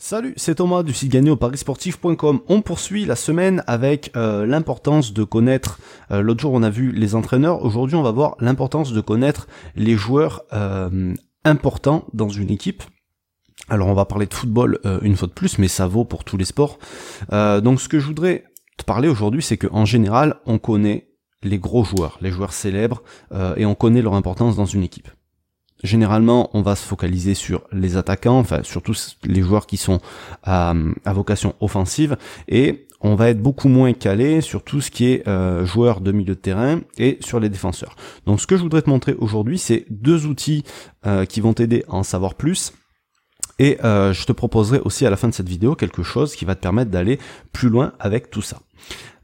Salut, c'est Thomas du site gagné au parisportif.com. On poursuit la semaine avec euh, l'importance de connaître, euh, l'autre jour on a vu les entraîneurs, aujourd'hui on va voir l'importance de connaître les joueurs euh, importants dans une équipe. Alors on va parler de football une fois de plus, mais ça vaut pour tous les sports. donc ce que je voudrais te parler aujourd'hui, c'est qu'en général, on connaît les gros joueurs, les joueurs célèbres, et on connaît leur importance dans une équipe. Généralement, on va se focaliser sur les attaquants, enfin surtout les joueurs qui sont à, vocation offensive, et on va être beaucoup moins calé sur tout ce qui est euh, joueur de milieu de terrain et sur les défenseurs. Donc ce que je voudrais te montrer aujourd'hui, c'est deux outils euh, qui vont t'aider à en savoir plus. Et euh, je te proposerai aussi à la fin de cette vidéo quelque chose qui va te permettre d'aller plus loin avec tout ça.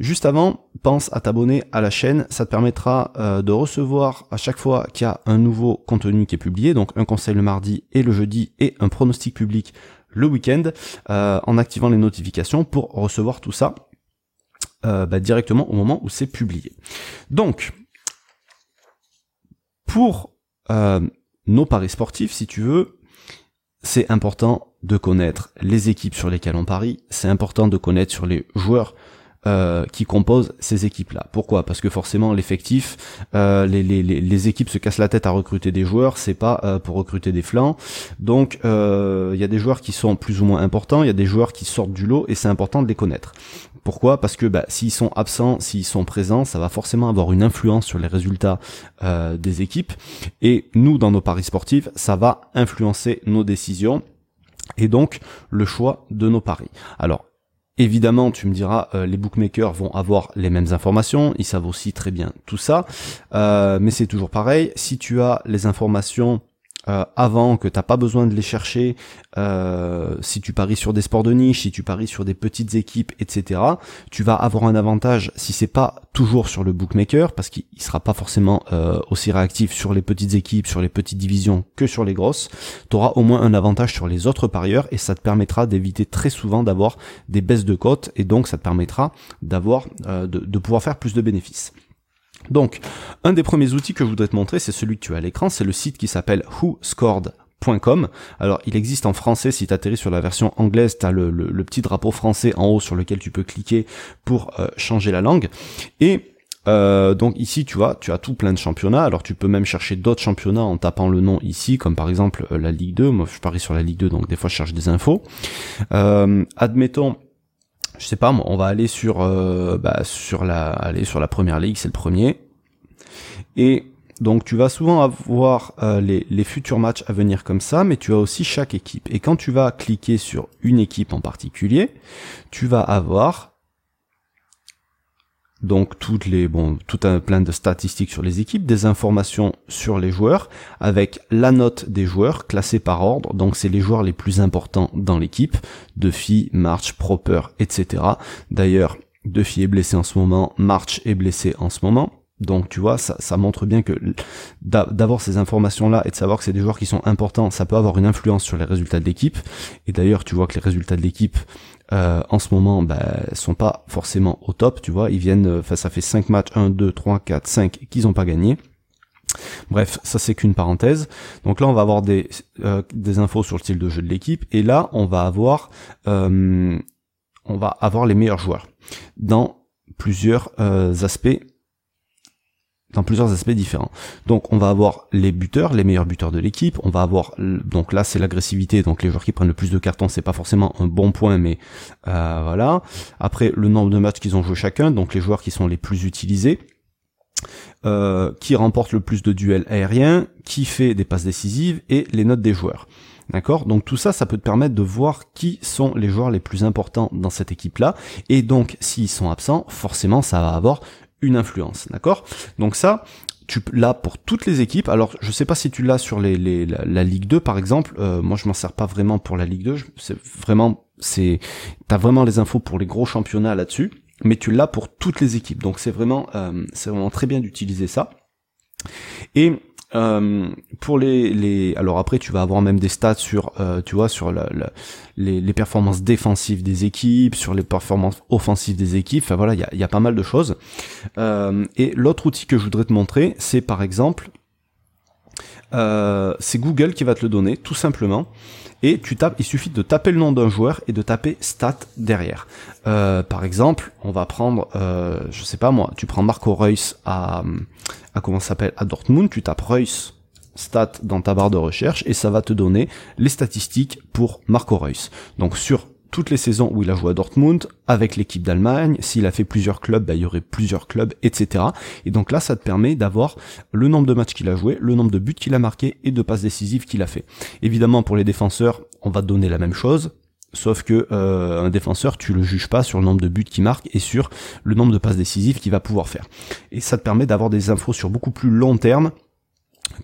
Juste avant, pense à t'abonner à la chaîne, ça te permettra euh, de recevoir à chaque fois qu'il y a un nouveau contenu qui est publié, donc un conseil le mardi et le jeudi et un pronostic public le week-end, euh, en activant les notifications pour recevoir tout ça bah, directement au moment où c'est publié. Donc, pour nos paris sportifs, si tu veux, c'est important de connaître les équipes sur lesquelles on parie, c'est important de connaître sur les joueurs euh, qui composent ces équipes-là. Pourquoi? Parce que forcément l'effectif, euh, les, équipes se cassent la tête à recruter des joueurs, c'est pas euh, pour recruter des flancs. Donc il y a des joueurs qui sont plus ou moins importants, il y a des joueurs qui sortent du lot et c'est important de les connaître. Pourquoi? Parce que bah, s'ils sont absents, s'ils sont présents, ça va forcément avoir une influence sur les résultats des équipes. Et nous, dans nos paris sportifs, ça va influencer nos décisions et donc le choix de nos paris. Alors Évidemment, tu me diras, euh, les bookmakers vont avoir les mêmes informations, ils savent aussi très bien tout ça, euh, mais c'est toujours pareil, si tu as les informations euh, avant, que t'as pas besoin de les chercher, euh, si tu paries sur des sports de niche, si tu paries sur des petites équipes, etc., tu vas avoir un avantage si c'est pas toujours sur le bookmaker, parce qu'il sera pas forcément euh, aussi réactif sur les petites équipes, sur les petites divisions que sur les grosses. Tu au moins un avantage sur les autres parieurs et ça te permettra d'éviter très souvent d'avoir des baisses de cotes et donc ça te permettra d'avoir de pouvoir faire plus de bénéfices. Donc, un des premiers outils que je voudrais te montrer, c'est celui que tu as à l'écran, c'est le site qui s'appelle whoscored.com. Alors, il existe en français, si tu atterris sur la version anglaise, tu as le, petit drapeau français en haut sur lequel tu peux cliquer pour euh, changer la langue. Et euh, donc ici, tu vois, tu as tout plein de championnats. Alors tu peux même chercher d'autres championnats en tapant le nom ici, comme par exemple euh, la Ligue 2. Moi, je parie sur la Ligue 2, donc des fois je cherche des infos. admettons je sais pas, on va aller sur euh, bah, sur la aller sur la première ligue, c'est le premier. Et donc tu vas souvent avoir euh, les, les futurs matchs à venir comme ça, mais tu as aussi chaque équipe. Et quand tu vas cliquer sur une équipe en particulier, tu vas avoir donc toutes les bon tout un plein de statistiques sur les équipes, des informations sur les joueurs avec la note des joueurs classée par ordre. Donc c'est les joueurs les plus importants dans l'équipe, Duffy, March, Proper, etc. D'ailleurs, Duffy est blessé en ce moment, March est blessé en ce moment. Donc tu vois, ça, ça montre bien que d'avoir ces informations-là et de savoir que c'est des joueurs qui sont importants, ça peut avoir une influence sur les résultats de l'équipe. Et d'ailleurs, tu vois que les résultats de l'équipe euh, en ce moment bah, sont pas forcément au top, tu vois, ils viennent, euh, enfin ça fait 5 matchs, 1, 2, 3, 4, 5 qu'ils ont pas gagné. Bref, ça c'est qu'une parenthèse. Donc là, on va avoir des, euh, des infos sur le style de jeu de l'équipe, et là, on va avoir, on va avoir les meilleurs joueurs dans plusieurs aspects dans plusieurs aspects différents. Donc on va avoir les buteurs, les meilleurs buteurs de l'équipe, on va avoir donc là c'est l'agressivité, donc les joueurs qui prennent le plus de cartons, c'est pas forcément un bon point mais euh, voilà. Après le nombre de matchs qu'ils ont joué chacun, donc les joueurs qui sont les plus utilisés. Euh, qui remporte le plus de duels aériens, qui fait des passes décisives et les notes des joueurs. D'accord? Donc tout ça, ça peut te permettre de voir qui sont les joueurs les plus importants dans cette équipe-là. Et donc, s'ils sont absents, forcément, ça va avoir une influence, d'accord? Donc ça, tu l'as pour toutes les équipes. Alors, je sais pas si tu l'as sur les, la, Ligue 2 par exemple. Euh, moi, je m'en sers pas vraiment pour la Ligue 2. C'est vraiment, c'est, t'as vraiment les infos pour les gros championnats là-dessus, mais tu l'as pour toutes les équipes. Donc, c'est vraiment, euh, c'est vraiment très bien d'utiliser ça. Et euh, pour les, les, alors après tu vas avoir même des stats sur, euh, tu vois, sur les, performances défensives des équipes, sur les performances offensives des équipes. Enfin voilà, il y a, y a, pas mal de choses. Euh, et l'autre outil que je voudrais te montrer, c'est par exemple euh, c'est Google qui va te le donner, tout simplement. Et tu tapes, il suffit de taper le nom d'un joueur et de taper stat derrière. Euh, par exemple, on va prendre, euh, je sais pas moi, tu prends Marco Reus à, à comment s'appelle, à Dortmund, tu tapes Reus stat dans ta barre de recherche et ça va te donner les statistiques pour Marco Reus. Donc sur toutes les saisons où il a joué à Dortmund, avec l'équipe d'Allemagne, s'il a fait plusieurs clubs, bah, il y aurait plusieurs clubs, etc. Et donc là, ça te permet d'avoir le nombre de matchs qu'il a joué, le nombre de buts qu'il a marqué et de passes décisives qu'il a fait. Évidemment, pour les défenseurs, on va te donner la même chose. Sauf que euh, un défenseur, tu le juges pas sur le nombre de buts qu'il marque et sur le nombre de passes décisives qu'il va pouvoir faire. Et ça te permet d'avoir des infos sur beaucoup plus long terme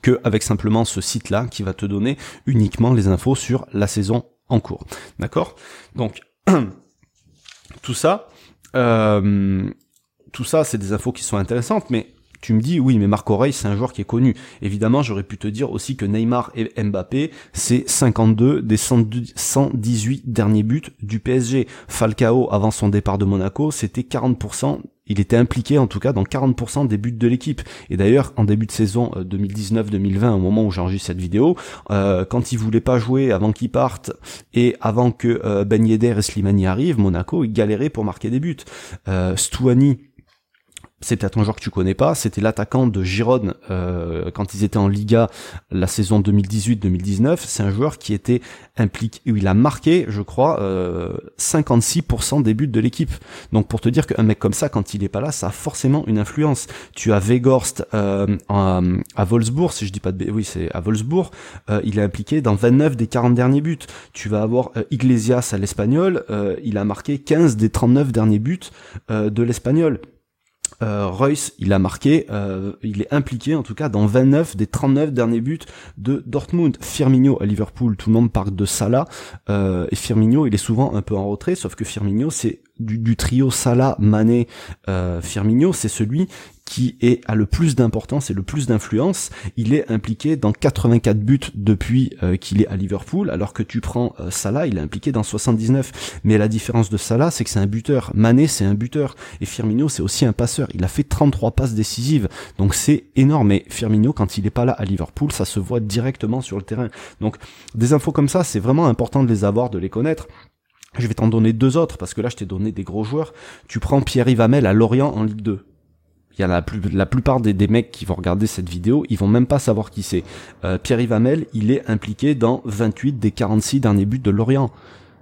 que avec simplement ce site-là qui va te donner uniquement les infos sur la saison en cours. D'accord? Donc, tout ça, euh, tout ça, c'est des infos qui sont intéressantes, mais tu me dis, oui, mais Marc Aurel, c'est un joueur qui est connu. Évidemment, j'aurais pu te dire aussi que Neymar et Mbappé, c'est 52 des 118 derniers buts du PSG. Falcao, avant son départ de Monaco, c'était 40% il était impliqué en tout cas dans 40% des buts de l'équipe. Et d'ailleurs, en début de saison 2019-2020, euh, au moment où j'enregistre cette vidéo, euh, quand il voulait pas jouer avant qu'il parte et avant que euh, Ben Yedder et Slimani arrivent, Monaco, il galérait pour marquer des buts. Euh, Stouani, peut-être un joueur que tu connais pas, c'était l'attaquant de Gironne euh, quand ils étaient en Liga la saison 2018-2019. C'est un joueur qui était impliqué, il a marqué, je crois, euh, 56% des buts de l'équipe. Donc pour te dire qu'un mec comme ça, quand il est pas là, ça a forcément une influence. Tu as Weghorst euh, à Wolfsburg, si je dis pas de... Oui, c'est à Wolfsburg, euh, il est impliqué dans 29 des 40 derniers buts. Tu vas avoir euh, Iglesias à l'Espagnol, il a marqué 15 des 39 derniers buts de l'Espagnol euh, il a marqué, euh, il est impliqué en tout cas dans 29 des 39 derniers buts de Dortmund. Firmino à Liverpool, tout le monde parle de Salah, euh, et Firmino, il est souvent un peu en retrait, sauf que Firmino, c'est du, trio Salah, Mané, euh, Firmino, c'est celui qui est a le plus d'importance et le plus d'influence. Il est impliqué dans 84 buts depuis euh, qu'il est à Liverpool, alors que tu prends euh, Salah, il est impliqué dans 79. Mais la différence de Salah, c'est que c'est un buteur. Mané, c'est un buteur. Et Firmino, c'est aussi un passeur. Il a fait 33 passes décisives. Donc c'est énorme. Et Firmino, quand il est pas là à Liverpool, ça se voit directement sur le terrain. Donc des infos comme ça, c'est vraiment important de les avoir, de les connaître. Je vais t'en donner deux autres, parce que là, je t'ai donné des gros joueurs. Tu prends Pierre-Yves à Lorient en Ligue 2 il y a la, plupart des, des, mecs qui vont regarder cette vidéo, ils vont même pas savoir qui c'est. Euh, Pierre-Yves Hamel, il est impliqué dans 28 des 46 derniers buts de Lorient.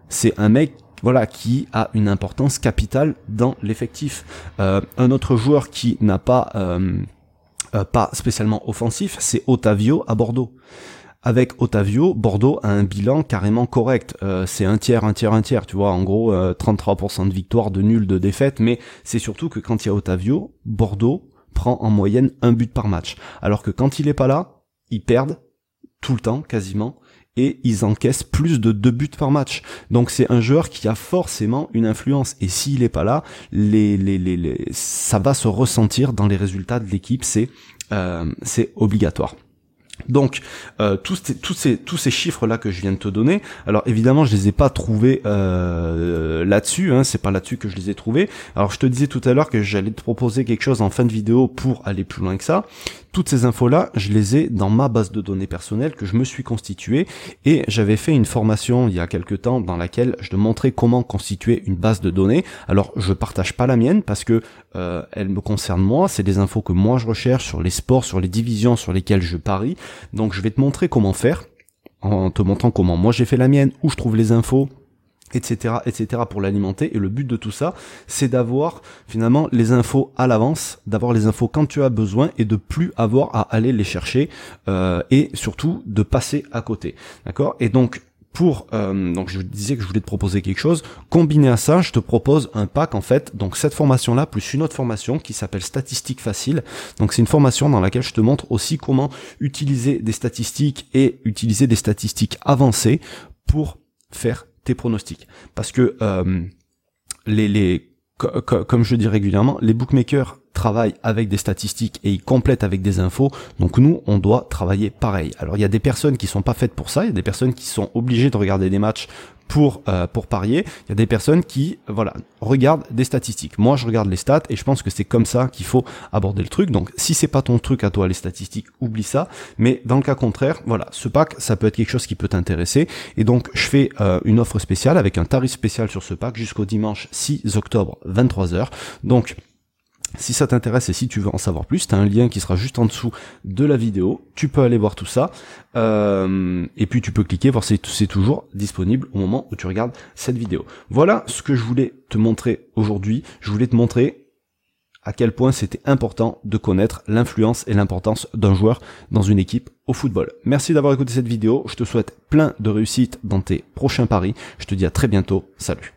C'est un mec voilà, qui a une importance capitale dans l'effectif. Euh, un autre joueur qui n'a pas, euh pas spécialement offensif, c'est Otavio à Bordeaux. Avec Otavio, Bordeaux a un bilan carrément correct. Euh, c'est un tiers, un tiers, un tiers, tu vois. En gros, 33% euh, de victoire, de nul, de défaite. Mais c'est surtout que quand il y a Otavio, Bordeaux prend en moyenne un but par match. Alors que quand il est pas là, ils perdent tout le temps, quasiment. Et ils encaissent plus de deux buts par match. Donc c'est un joueur qui a forcément une influence. Et s'il est pas là, ça va se ressentir dans les résultats de l'équipe. C'est euh, c'est obligatoire. Donc euh, tous, ces, chiffres là que je viens de te donner, alors évidemment je les ai pas trouvés euh, là-dessus, hein, c'est pas là-dessus que je les ai trouvés. Alors je te disais tout à l'heure que j'allais te proposer quelque chose en fin de vidéo pour aller plus loin que ça. Toutes ces infos-là, je les ai dans ma base de données personnelle que je me suis constituée et j'avais fait une formation il y a quelques temps dans laquelle je te montrais comment constituer une base de données. Alors je partage pas la mienne parce que euh, elle me concerne moi, c'est des infos que moi je recherche sur les sports, sur les divisions sur lesquelles je parie. Donc je vais te montrer comment faire en te montrant comment moi j'ai fait la mienne, où je trouve les infos, etc., etc. pour l'alimenter. Et le but de tout ça, c'est d'avoir finalement les infos à l'avance, d'avoir les infos quand tu as besoin et de plus avoir à aller les chercher euh, et surtout de passer à côté. D'accord? Et donc pour euh, donc je disais que je voulais te proposer quelque chose. Combiné à ça je te propose un pack en fait. Donc cette formation là plus une autre formation qui s'appelle statistiques faciles donc c'est une formation dans laquelle je te montre aussi comment utiliser des statistiques et utiliser des statistiques avancées pour faire tes pronostics. Parce que euh, les, les comme je dis régulièrement, les bookmakers travaillent avec des statistiques et ils complètent avec des infos. Donc nous, on doit travailler pareil. Alors il y a des personnes qui sont pas faites pour ça, il y a des personnes qui sont obligées de regarder des matchs pour euh, pour parier. Il y a des personnes qui voilà regardent des statistiques. Moi, je regarde les stats et je pense que c'est comme ça qu'il faut aborder le truc. Donc, si c'est pas ton truc à toi les statistiques, oublie ça. Mais dans le cas contraire, voilà, ce pack, ça peut être quelque chose qui peut t'intéresser. Et donc, je fais euh, une offre spéciale avec un tarif spécial sur ce pack jusqu'au dimanche 6 octobre 23h. Donc si ça t'intéresse et si tu veux en savoir plus, tu as un lien qui sera juste en dessous de la vidéo. Tu peux aller voir tout ça. Euh, et puis tu peux cliquer, voir si c'est toujours disponible au moment où tu regardes cette vidéo. Voilà ce que je voulais te montrer aujourd'hui. Je voulais te montrer à quel point c'était important de connaître l'influence et l'importance d'un joueur dans une équipe au football. Merci d'avoir écouté cette vidéo. Je te souhaite plein de réussite dans tes prochains paris. Je te dis à très bientôt. Salut.